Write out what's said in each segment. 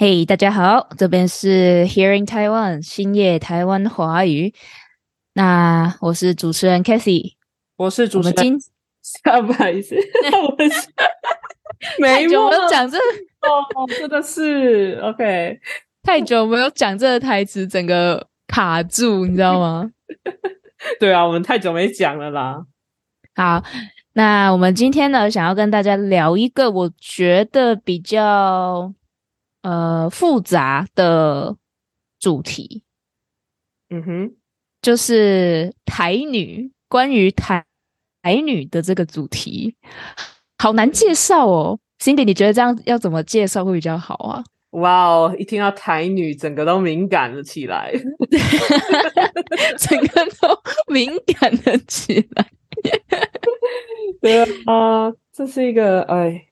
嘿，大家好，这边是 Hearing Taiwan 新夜台湾华语。那我是主持人 Kathy，我是主持人。啊不好意思，我是 没有讲这哦，真的是 OK，太久没有讲这个台词，整个卡住，你知道吗？对啊，我们太久没讲了啦。好，那我们今天呢，想要跟大家聊一个我觉得比较呃复杂的主题。嗯哼，就是台女，关于台台女的这个主题，好难介绍哦。Cindy，你觉得这样要怎么介绍会比较好啊？哇哦！一听到台女，整个都敏感了起来 整个都敏感了起来。对啊，这是一个哎，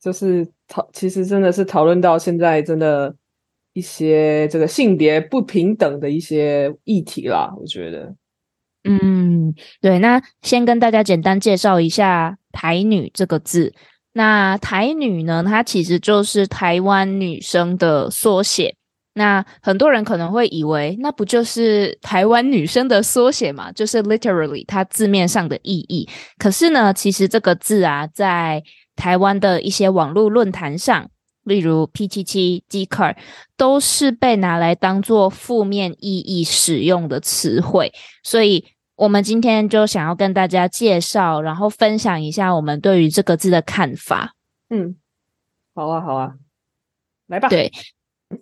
就是讨，其实真的是讨论到现在，真的一些这个性别不平等的一些议题啦。我觉得，嗯，对。那先跟大家简单介绍一下“台女”这个字。那台女呢？它其实就是台湾女生的缩写。那很多人可能会以为，那不就是台湾女生的缩写嘛？就是 literally 它字面上的意义。可是呢，其实这个字啊，在台湾的一些网络论坛上，例如 P 七七、g c a r 都是被拿来当做负面意义使用的词汇。所以。我们今天就想要跟大家介绍，然后分享一下我们对于这个字的看法。嗯，好啊，好啊，来吧。对，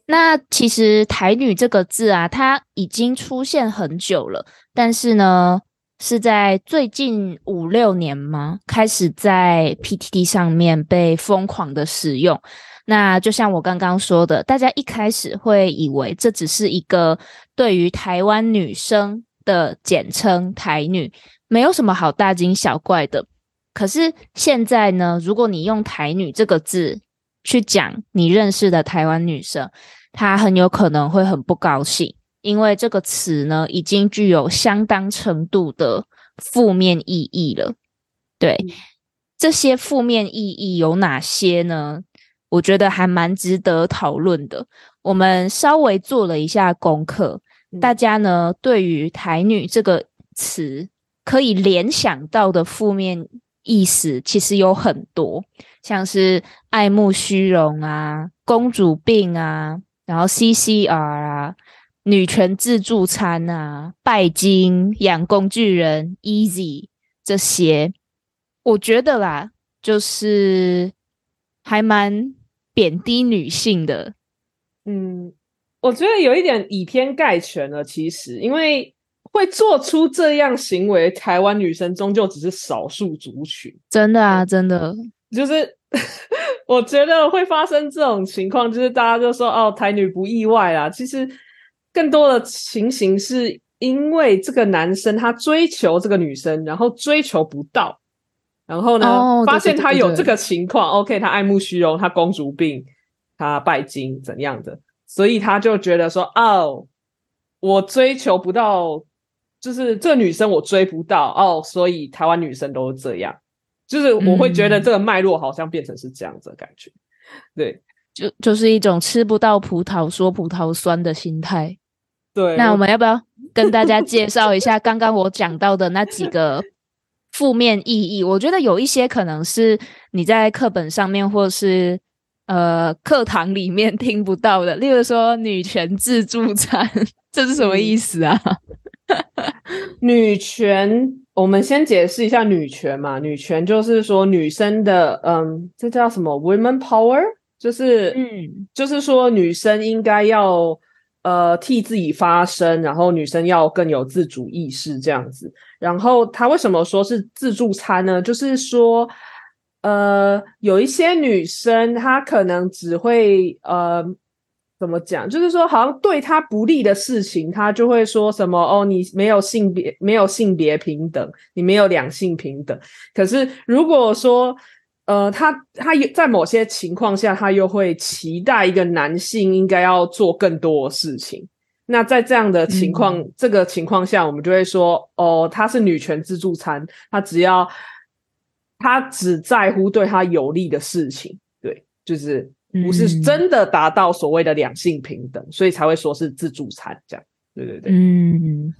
那其实“台女”这个字啊，它已经出现很久了，但是呢，是在最近五六年吗？开始在 PTT 上面被疯狂的使用。那就像我刚刚说的，大家一开始会以为这只是一个对于台湾女生。的简称台女没有什么好大惊小怪的，可是现在呢，如果你用台女这个字去讲你认识的台湾女生，她很有可能会很不高兴，因为这个词呢已经具有相当程度的负面意义了。对，这些负面意义有哪些呢？我觉得还蛮值得讨论的。我们稍微做了一下功课。大家呢，对于“台女”这个词可以联想到的负面意思，其实有很多，像是爱慕虚荣啊、公主病啊，然后 CCR 啊、女权自助餐啊、拜金、养工具人、Easy 这些，我觉得啦，就是还蛮贬低女性的，嗯。我觉得有一点以偏概全了，其实因为会做出这样行为，台湾女生终究只是少数族群。真的啊，真的，就是 我觉得会发生这种情况，就是大家就说哦，台女不意外啦。其实更多的情形是因为这个男生他追求这个女生，然后追求不到，然后呢，发现他有这个情况，OK，他爱慕虚荣，他公主病，他拜金怎样的。所以他就觉得说：“哦，我追求不到，就是这个女生我追不到哦，所以台湾女生都是这样，就是我会觉得这个脉络好像变成是这样子的感觉，对，就就是一种吃不到葡萄说葡萄酸的心态。对，那我们要不要跟大家介绍一下刚刚我讲到的那几个负面意义？我觉得有一些可能是你在课本上面或是。”呃，课堂里面听不到的，例如说女权自助餐，这是什么意思啊？女权，我们先解释一下女权嘛。女权就是说女生的，嗯，这叫什么？women power，就是，嗯，就是说女生应该要呃替自己发声，然后女生要更有自主意识这样子。然后他为什么说是自助餐呢？就是说。呃，有一些女生，她可能只会呃，怎么讲？就是说，好像对她不利的事情，她就会说什么哦，你没有性别，没有性别平等，你没有两性平等。可是如果说，呃，她她在某些情况下，他又会期待一个男性应该要做更多的事情。那在这样的情况，这个情况下，我们就会说，哦，她是女权自助餐，她只要。他只在乎对他有利的事情，对，就是不是真的达到所谓的两性平等，所以才会说是自助餐这样。对对对，嗯，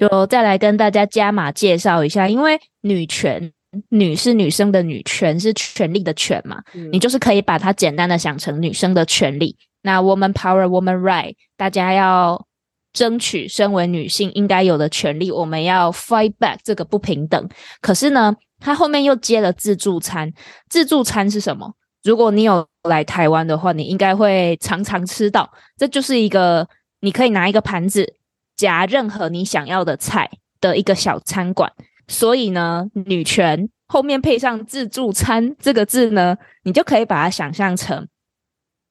就再来跟大家加码介绍一下，因为女权，女是女生的女权是权利的权嘛，你就是可以把它简单的想成女生的权利。那 woman power, woman right，大家要争取身为女性应该有的权利，我们要 fight back 这个不平等。可是呢，它后面又接了自助餐，自助餐是什么？如果你有来台湾的话，你应该会常常吃到，这就是一个。你可以拿一个盘子夹任何你想要的菜的一个小餐馆，所以呢，女权后面配上自助餐这个字呢，你就可以把它想象成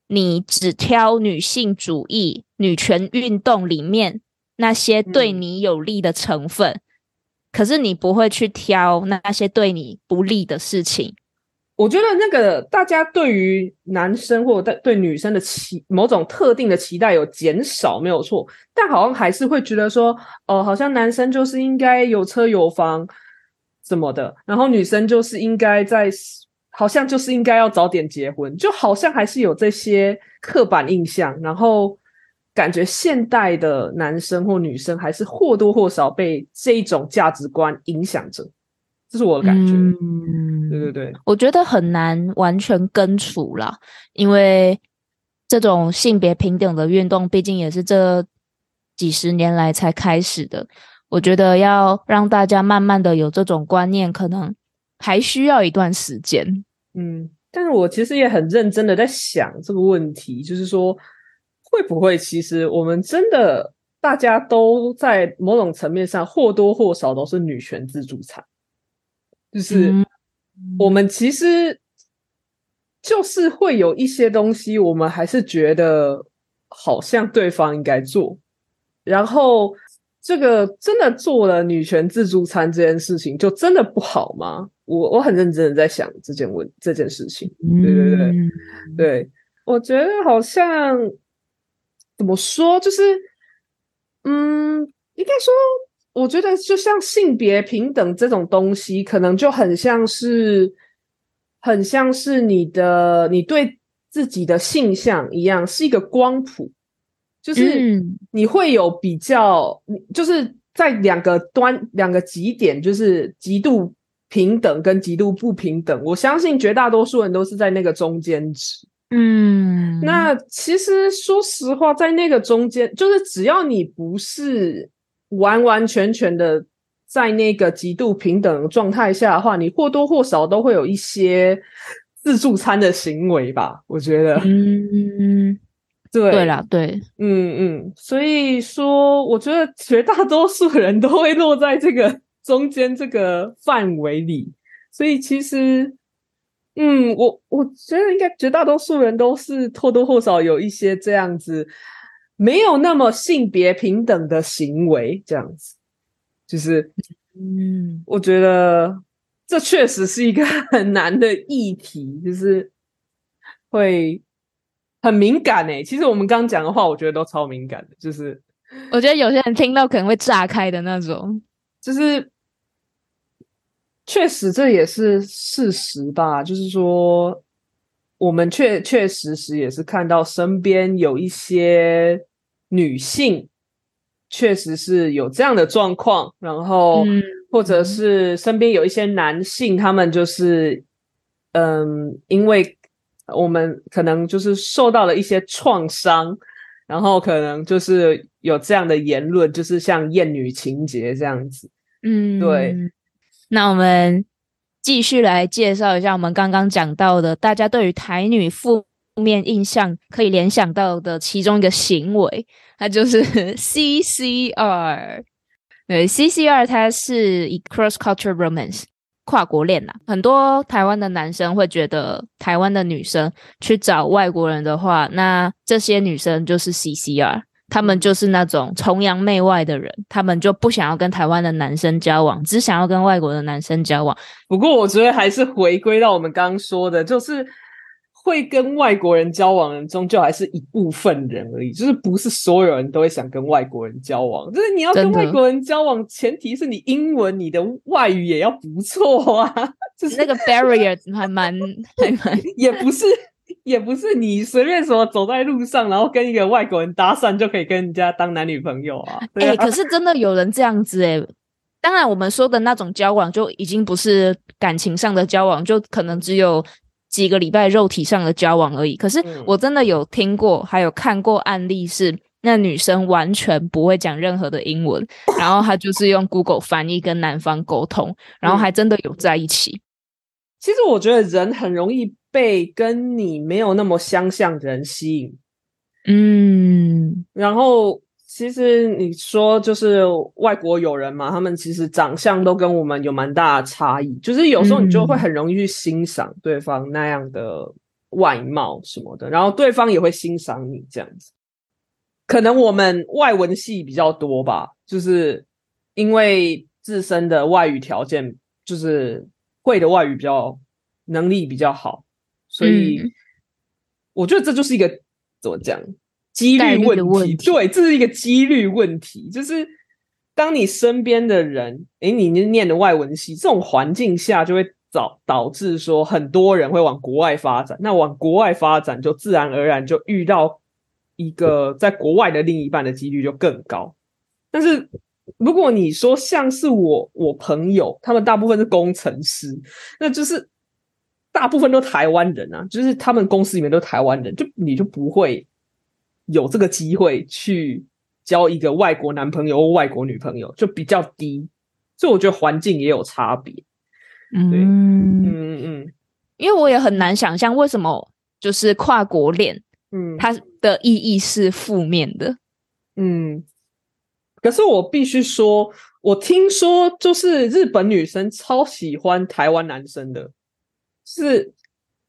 你只挑女性主义、女权运动里面那些对你有利的成分，可是你不会去挑那些对你不利的事情。我觉得那个大家对于男生或者对女生的期某种特定的期待有减少，没有错，但好像还是会觉得说，哦，好像男生就是应该有车有房什么的，然后女生就是应该在，好像就是应该要早点结婚，就好像还是有这些刻板印象，然后感觉现代的男生或女生还是或多或少被这一种价值观影响着。这是我的感觉，嗯，对对对，我觉得很难完全根除啦，因为这种性别平等的运动，毕竟也是这几十年来才开始的。我觉得要让大家慢慢的有这种观念，可能还需要一段时间。嗯，但是我其实也很认真的在想这个问题，就是说会不会其实我们真的大家都在某种层面上或多或少都是女权自助餐。就是我们其实就是会有一些东西，我们还是觉得好像对方应该做，然后这个真的做了女权自助餐这件事情，就真的不好吗？我我很认真的在想这件问这件事情，对对对对，我觉得好像怎么说，就是嗯，应该说。我觉得就像性别平等这种东西，可能就很像是，很像是你的你对自己的性向一样，是一个光谱，就是你会有比较，就是在两个端两个极点，就是极度平等跟极度不平等。我相信绝大多数人都是在那个中间值。嗯，那其实说实话，在那个中间，就是只要你不是。完完全全的在那个极度平等状态下的话，你或多或少都会有一些自助餐的行为吧？我觉得，嗯，对，对啦，对，嗯嗯，所以说，我觉得绝大多数人都会落在这个中间这个范围里。所以其实，嗯，我我觉得应该绝大多数人都是或多或少有一些这样子。没有那么性别平等的行为，这样子，就是，嗯，我觉得这确实是一个很难的议题，就是会很敏感诶。其实我们刚刚讲的话，我觉得都超敏感的，就是我觉得有些人听到可能会炸开的那种，就是确实这也是事实吧，就是说。我们确确实实也是看到身边有一些女性，确实是有这样的状况，然后或者是身边有一些男性，他们就是，嗯，因为我们可能就是受到了一些创伤，然后可能就是有这样的言论，就是像厌女情节这样子，嗯，对，那我们。继续来介绍一下我们刚刚讲到的，大家对于台女负面印象可以联想到的其中一个行为，它就是 CCR。对，CCR 它是以 cross culture romance 跨国恋呐。很多台湾的男生会觉得，台湾的女生去找外国人的话，那这些女生就是 CCR。他们就是那种崇洋媚外的人，他们就不想要跟台湾的男生交往，只想要跟外国的男生交往。不过，我觉得还是回归到我们刚刚说的，就是会跟外国人交往人，终究还是一部分人而已，就是不是所有人都会想跟外国人交往。就是你要跟外国人交往，前提是你英文、你的外语也要不错啊。就是那个 barrier 还蛮还蛮，也不是。也不是你随便什么走在路上，然后跟一个外国人搭讪就可以跟人家当男女朋友啊？哎，可是真的有人这样子哎。当然，我们说的那种交往就已经不是感情上的交往，就可能只有几个礼拜肉体上的交往而已。可是我真的有听过，还有看过案例是。那女生完全不会讲任何的英文，然后她就是用 Google 翻译跟男方沟通，然后还真的有在一起。其实我觉得人很容易被跟你没有那么相像的人吸引。嗯，然后其实你说就是外国友人嘛，他们其实长相都跟我们有蛮大的差异，就是有时候你就会很容易去欣赏对方那样的外貌什么的，然后对方也会欣赏你这样子。可能我们外文系比较多吧，就是因为自身的外语条件，就是会的外语比较能力比较好，所以我觉得这就是一个怎么讲几率问题。对，这是一个几率问题，就是当你身边的人，诶，你念的外文系这种环境下，就会导导致说很多人会往国外发展，那往国外发展就自然而然就遇到。一个在国外的另一半的几率就更高，但是如果你说像是我我朋友，他们大部分是工程师，那就是大部分都台湾人啊，就是他们公司里面都台湾人，就你就不会有这个机会去交一个外国男朋友或外国女朋友，就比较低，所以我觉得环境也有差别。嗯嗯嗯嗯，因为我也很难想象为什么就是跨国恋。嗯，它的意义是负面的。嗯，可是我必须说，我听说就是日本女生超喜欢台湾男生的，是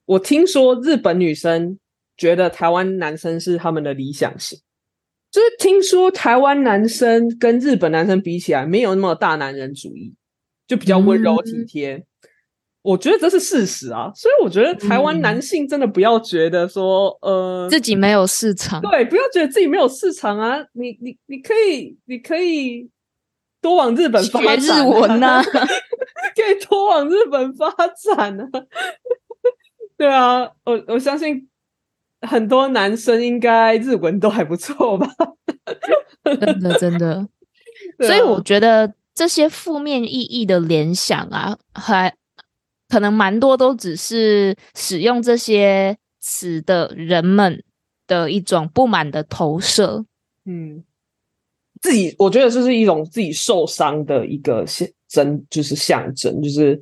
我听说日本女生觉得台湾男生是他们的理想型，就是听说台湾男生跟日本男生比起来，没有那么大男人主义，就比较温柔体贴。我觉得这是事实啊，所以我觉得台湾男性真的不要觉得说，呃，自己没有市场，对，不要觉得自己没有市场啊，你你你可以，你可以多往日本发展，日文呢，可以多往日本发展呢，对啊，我我相信很多男生应该日文都还不错吧，真 的真的，所以我觉得这些负面意义的联想啊，还。可能蛮多都只是使用这些词的人们的一种不满的投射。嗯，自己我觉得这是一种自己受伤的一个象征，就是象征，就是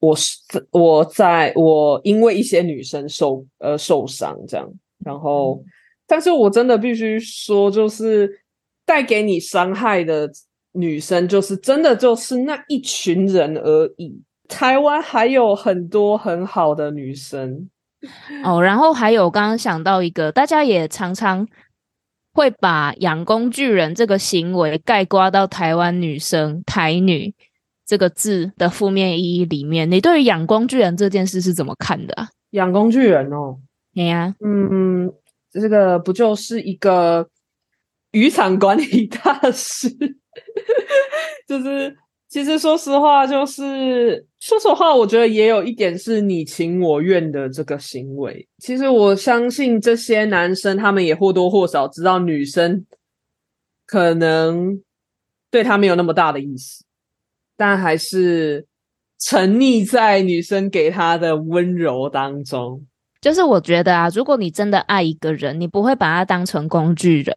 我是我在我因为一些女生受呃受伤这样，然后，但是我真的必须说，就是带给你伤害的女生，就是真的就是那一群人而已。台湾还有很多很好的女生哦，然后还有刚刚想到一个，大家也常常会把养工具人这个行为盖刮到台湾女生“台女”这个字的负面意义里面。你对于养工具人这件事是怎么看的啊？养工具人哦，你呀，嗯，这个不就是一个渔场管理大师，就是。其实，说实话，就是说实话，我觉得也有一点是你情我愿的这个行为。其实，我相信这些男生他们也或多或少知道女生可能对他没有那么大的意思，但还是沉溺在女生给他的温柔当中。就是我觉得啊，如果你真的爱一个人，你不会把他当成工具人。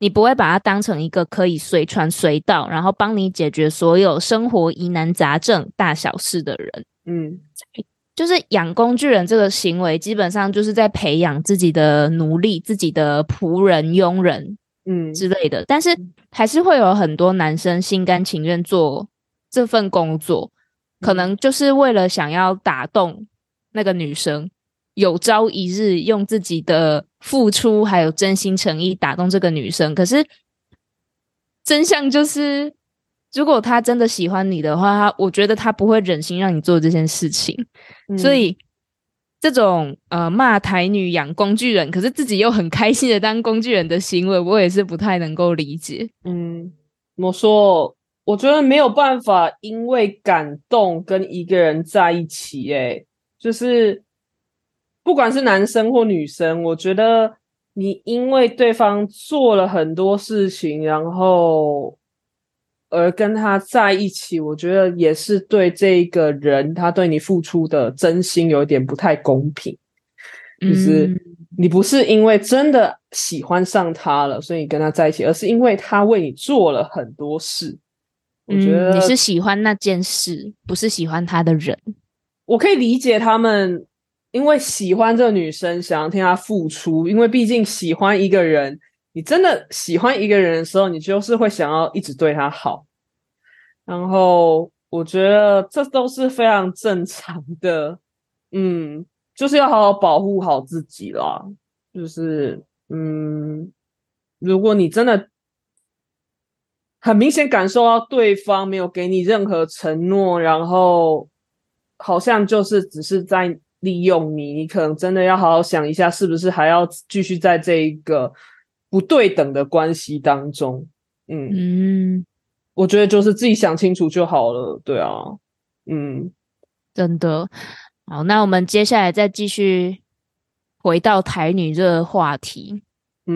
你不会把他当成一个可以随传随到，然后帮你解决所有生活疑难杂症、大小事的人。嗯，就是养工具人这个行为，基本上就是在培养自己的奴隶、自己的仆人、佣人，嗯之类的。但是还是会有很多男生心甘情愿做这份工作，可能就是为了想要打动那个女生。有朝一日用自己的付出还有真心诚意打动这个女生，可是真相就是，如果他真的喜欢你的话，他我觉得他不会忍心让你做这件事情。所以这种呃骂台女养工具人，可是自己又很开心的当工具人的行为，我也是不太能够理解。嗯，我说，我觉得没有办法因为感动跟一个人在一起，哎，就是。不管是男生或女生，我觉得你因为对方做了很多事情，然后而跟他在一起，我觉得也是对这个人他对你付出的真心有点不太公平。就是你不是因为真的喜欢上他了，所以跟他在一起，而是因为他为你做了很多事。我觉得你是喜欢那件事，不是喜欢他的人。我可以理解他们，因为喜欢这个女生，想要听她付出。因为毕竟喜欢一个人，你真的喜欢一个人的时候，你就是会想要一直对他好。然后我觉得这都是非常正常的，嗯，就是要好好保护好自己啦。就是嗯，如果你真的。很明显感受到对方没有给你任何承诺，然后好像就是只是在利用你。你可能真的要好好想一下，是不是还要继续在这一个不对等的关系当中？嗯嗯，我觉得就是自己想清楚就好了。对啊，嗯，真的好。那我们接下来再继续回到台女这个话题。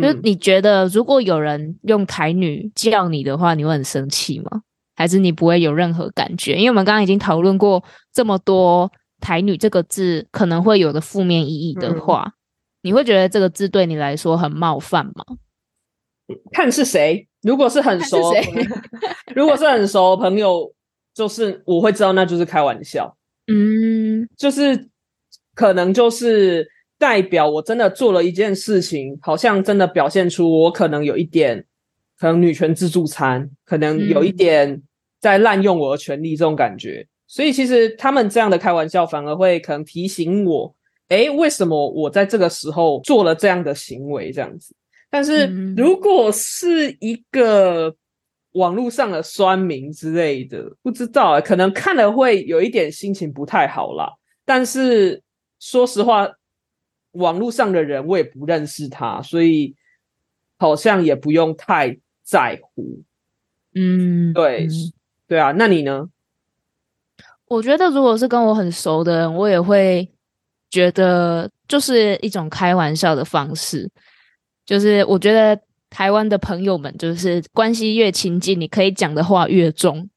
就是你觉得，如果有人用台女叫你的话，你会很生气吗？还是你不会有任何感觉？因为我们刚刚已经讨论过这么多台女这个字可能会有的负面意义的话，你会觉得这个字对你来说很冒犯吗？看是谁，如果是很熟，如果是很熟的朋友，就是我会知道那就是开玩笑。嗯，就是可能就是。代表我真的做了一件事情，好像真的表现出我可能有一点，可能女权自助餐，可能有一点在滥用我的权利这种感觉。所以其实他们这样的开玩笑，反而会可能提醒我，哎，为什么我在这个时候做了这样的行为这样子？但是如果是一个网络上的酸民之类的，不知道，可能看了会有一点心情不太好啦。但是说实话。网络上的人我也不认识他，所以好像也不用太在乎。嗯，对，对啊，那你呢？我觉得如果是跟我很熟的人，我也会觉得就是一种开玩笑的方式。就是我觉得台湾的朋友们，就是关系越亲近，你可以讲的话越重。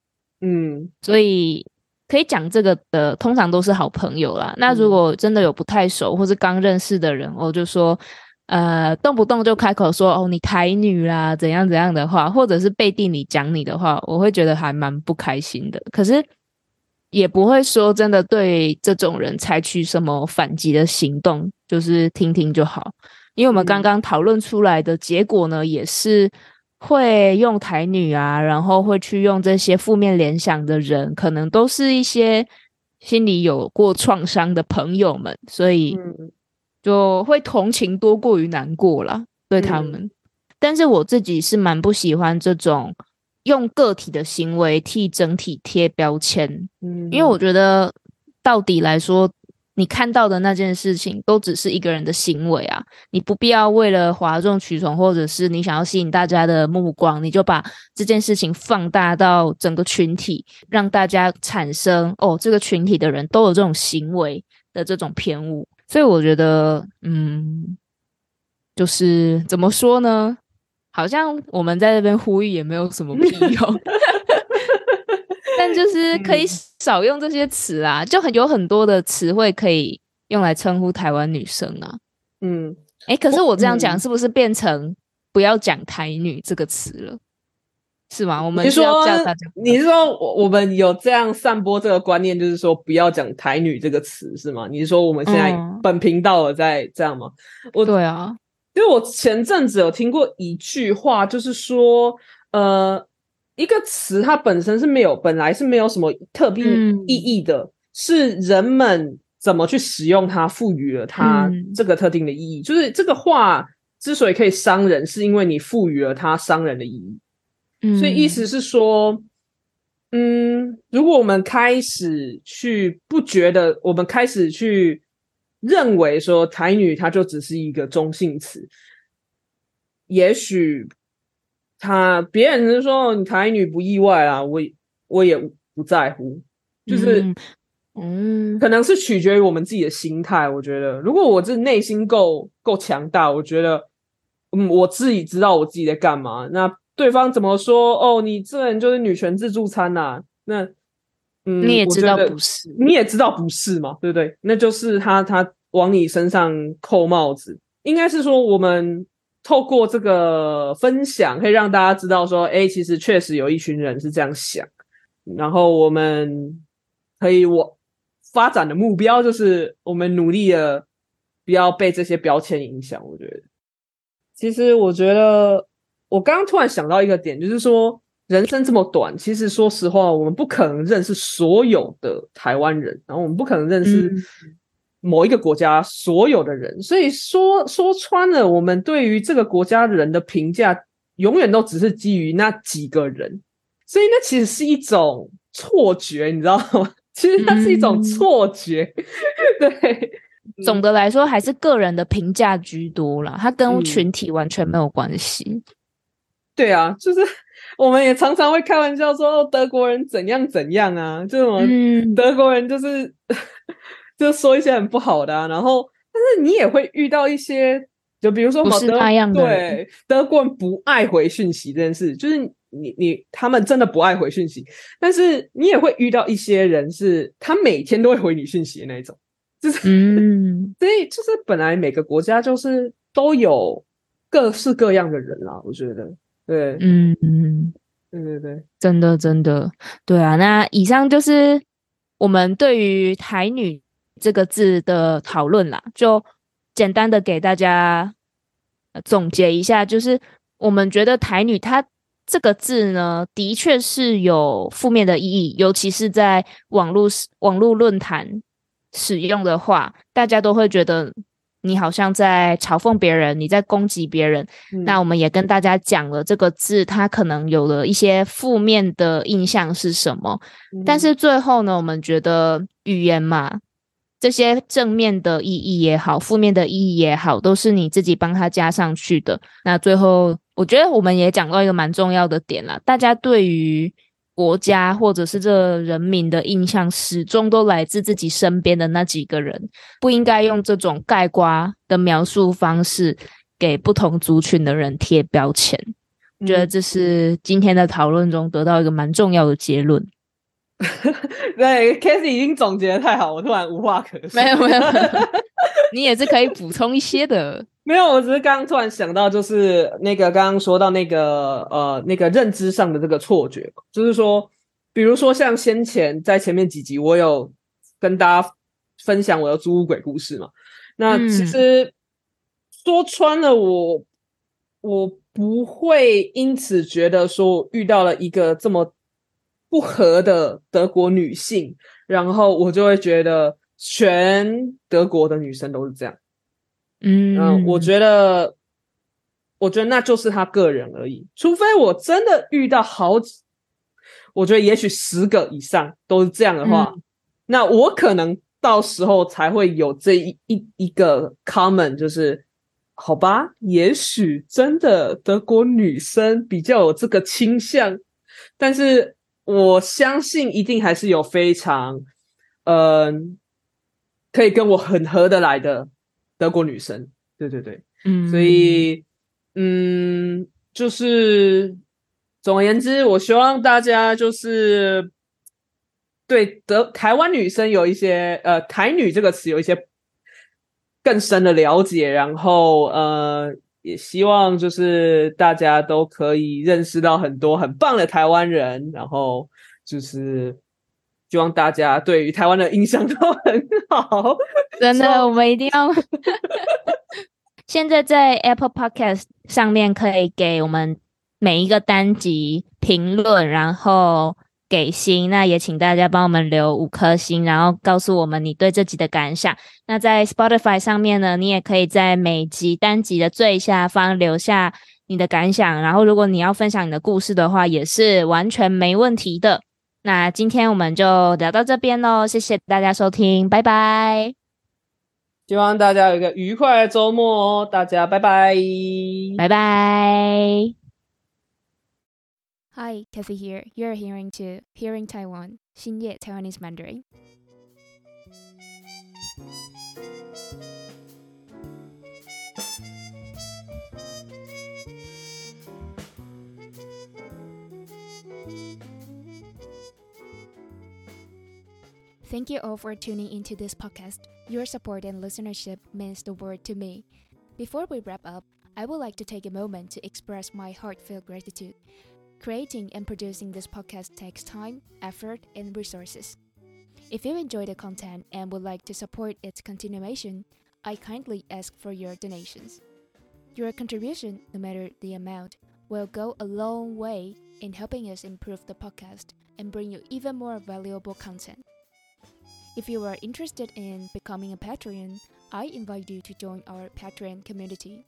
嗯，所以。可以讲这个的，通常都是好朋友啦。那如果真的有不太熟或是刚认识的人，我就说，呃，动不动就开口说哦，你台女啦，怎样怎样的话，或者是背地里讲你的话，我会觉得还蛮不开心的。可是也不会说真的对这种人采取什么反击的行动，就是听听就好。因为我们刚刚讨论出来的结果呢，也是。会用台女啊，然后会去用这些负面联想的人，可能都是一些心里有过创伤的朋友们，所以就会同情多过于难过了对他们。但是我自己是蛮不喜欢这种用个体的行为替整体贴标签，嗯，因为我觉得到底来说。你看到的那件事情都只是一个人的行为啊，你不必要为了哗众取宠，或者是你想要吸引大家的目光，你就把这件事情放大到整个群体，让大家产生哦，这个群体的人都有这种行为的这种偏误。所以我觉得，嗯，就是怎么说呢？好像我们在这边呼吁也没有什么屁用。但就是可以少用这些词啊，就很有很多的词汇可以用来称呼台湾女生啊。嗯，哎，可是我这样讲是不是变成不要讲台女这个词了？是吗？我们是说你是说我我们有这样散播这个观念，就是说不要讲台女这个词是吗？你是说我们现在本频道了在这样吗？我对啊，因为我前阵子有听过一句话，就是说呃。一个词它本身是没有，本来是没有什么特别意义的，是人们怎么去使用它，赋予了它这个特定的意义。就是这个话之所以可以伤人，是因为你赋予了它伤人的意义。所以意思是说，嗯，如果我们开始去不觉得，我们开始去认为说台女它就只是一个中性词，也许。他别人是说你台女不意外啊，我我也不在乎，就是嗯，可能是取决于我们自己的心态。我觉得，如果我这内心够够强大，我觉得，嗯，我自己知道我自己在干嘛。那对方怎么说？哦，你这人就是女权自助餐呐？那，嗯，你也知道不是，你也知道不是嘛？对不对？那就是他他往你身上扣帽子。应该是说，我们透过这个分享，可以让大家知道说，哎，其实确实有一群人是这样想。然后我们可以我发展的目标就是，我们努力的不要被这些标签影响。我觉得，其实我觉得。我刚刚突然想到一个点，就是说人生这么短，其实说实话，我们不可能认识所有的台湾人，然后我们不可能认识某一个国家所有的人，所以说说穿了，我们对于这个国家人的评价，永远都只是基于那几个人，所以那其实是一种错觉，你知道吗？其实它是一种错觉，对。总的来说，还是个人的评价居多了，它跟群体完全没有关系。对啊，就是我们也常常会开玩笑说德国人怎样怎样啊，这种德国人就是就说一些很不好的，然后但是你也会遇到一些，就比如说不是那样的，对德国人不爱回讯息这件事，就是你你他们真的不爱回讯息，但是你也会遇到一些人是他每天都会回你讯息的那种，就是嗯，所以就是本来每个国家就是都有各式各样的人啦，我觉得。对，嗯嗯，对对对，真的真的，对啊。那以上就是我们对于“台女”这个字的讨论啦，就简单的给大家总结一下，就是我们觉得“台女”她这个字呢，的确是有负面的意义，尤其是在网络网络论坛使用的话，大家都会觉得。你好像在嘲讽别人，你在攻击别人。那我们也跟大家讲了这个字，它可能有了一些负面的印象是什么。但是最后呢，我们觉得语言嘛，这些正面的意义也好，负面的意义也好，都是你自己帮他加上去的。那最后，我觉得我们也讲到一个蛮重要的点了，大家对于。国家或者是这人民的印象，始终都来自自己身边的那几个人，不应该用这种盖瓜的描述方式给不同族群的人贴标签。我觉得这是今天的讨论中得到一个蛮重要的结论。对 k a s e y 已经总结的太好，我突然无话可说。没有没有，你也是可以补充一些的。没有，我只是刚刚突然想到，就是那个刚刚说到那个呃那个认知上的这个错觉，就是说，比如说像先前在前面几集，我有跟大家分享我的租屋鬼故事嘛。那其实说穿了，我我不会因此觉得说遇到了一个这么不合的德国女性，然后我就会觉得全德国的女生都是这样。嗯我觉得，我觉得那就是他个人而已。除非我真的遇到好几，我觉得也许十个以上都是这样的话，那我可能到时候才会有这一一一个 common，就是好吧，也许真的德国女生比较有这个倾向，但是我相信一定还是有非常，嗯，可以跟我很合得来的。德国女生，对对对，嗯，所以，嗯，就是总而言之，我希望大家就是对德台湾女生有一些呃“台女”这个词有一些更深的了解，然后呃，也希望就是大家都可以认识到很多很棒的台湾人，然后就是。希望大家对于台湾的印象都很好，真的，我们一定要。现在在 Apple Podcast 上面可以给我们每一个单集评论，然后给星。那也请大家帮我们留五颗星，然后告诉我们你对这集的感想。那在 Spotify 上面呢，你也可以在每集单集的最下方留下你的感想。然后，如果你要分享你的故事的话，也是完全没问题的。那今天我们就聊到这边喽，谢谢大家收听，拜拜！希望大家有一个愉快的周末哦，大家拜拜，拜拜。Hi, Kathy here. You're hearing to Hearing Taiwan, 新夜 Taiwanese Mandarin. Thank you all for tuning into this podcast. Your support and listenership means the world to me. Before we wrap up, I would like to take a moment to express my heartfelt gratitude. Creating and producing this podcast takes time, effort, and resources. If you enjoy the content and would like to support its continuation, I kindly ask for your donations. Your contribution, no matter the amount, will go a long way in helping us improve the podcast and bring you even more valuable content. If you are interested in becoming a Patreon, I invite you to join our Patreon community.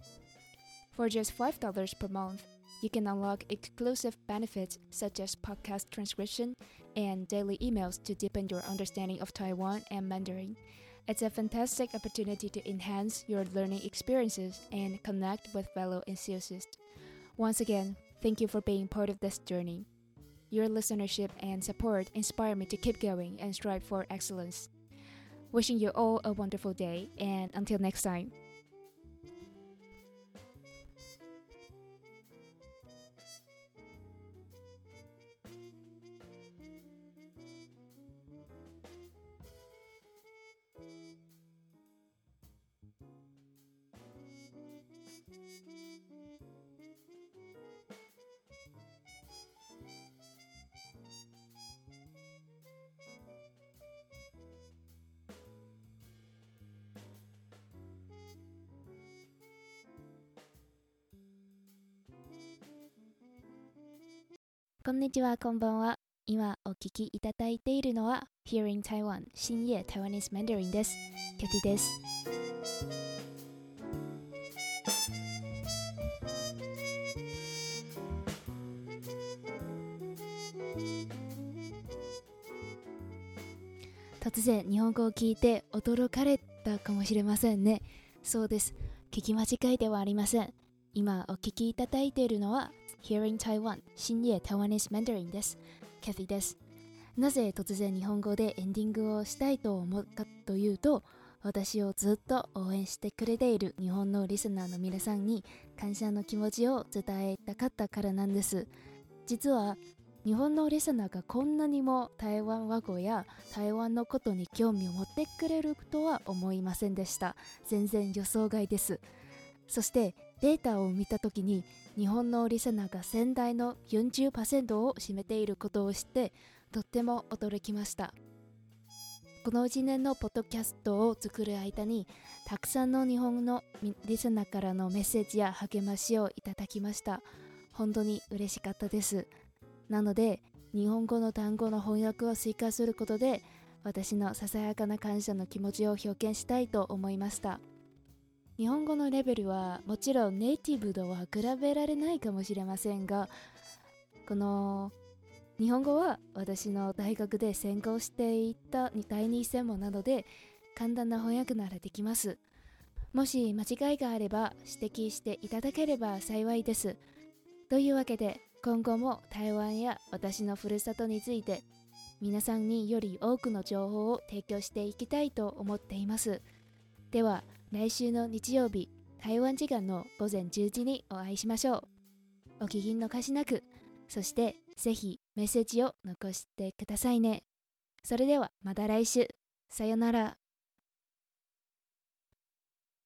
For just $5 per month, you can unlock exclusive benefits such as podcast transcription and daily emails to deepen your understanding of Taiwan and Mandarin. It's a fantastic opportunity to enhance your learning experiences and connect with fellow enthusiasts. Once again, thank you for being part of this journey. Your listenership and support inspire me to keep going and strive for excellence. Wishing you all a wonderful day, and until next time. こんにちは、こんばんは。今お聞きいただいているのは Hearing Taiwan 深夜 Taiwanese Mandarin です。キャティです。突然日本語を聞いて驚かれたかもしれませんね。そうです。聞き間違いではありません。今お聞きいただいているのは Hearing Taiwan 深夜 Taiwanese Mandarin です。キャティです。なぜ突然日本語でエンディングをしたいと思うかというと、私をずっと応援してくれている日本のリスナーの皆さんに感謝の気持ちを伝えたかったからなんです。実は日本のリスナーがこんなにも台湾和語や台湾のことに興味を持ってくれるとは思いませんでした。全然予想外です。そしてデータを見た時に日本のリスナーが仙台の40%を占めていることを知ってとっても驚きました。この1年のポッドキャストを作る間にたくさんの日本のリスナーからのメッセージや励ましをいただきました。本当に嬉しかったです。なので日本語の単語の翻訳を追加することで私のささやかな感謝の気持ちを表現したいと思いました。日本語のレベルはもちろんネイティブとは比べられないかもしれませんがこの日本語は私の大学で専攻していた第二専門なので簡単な翻訳ならできます。もし間違いがあれば指摘していただければ幸いです。というわけで今後も台湾や私のふるさとについて皆さんにより多くの情報を提供していきたいと思っています。では来週の日曜日、台湾時間の午前10時にお会いしましょう。お気品の貸しなく、そしてぜひメッセージを残してくださいね。それではまた来週。さよなら。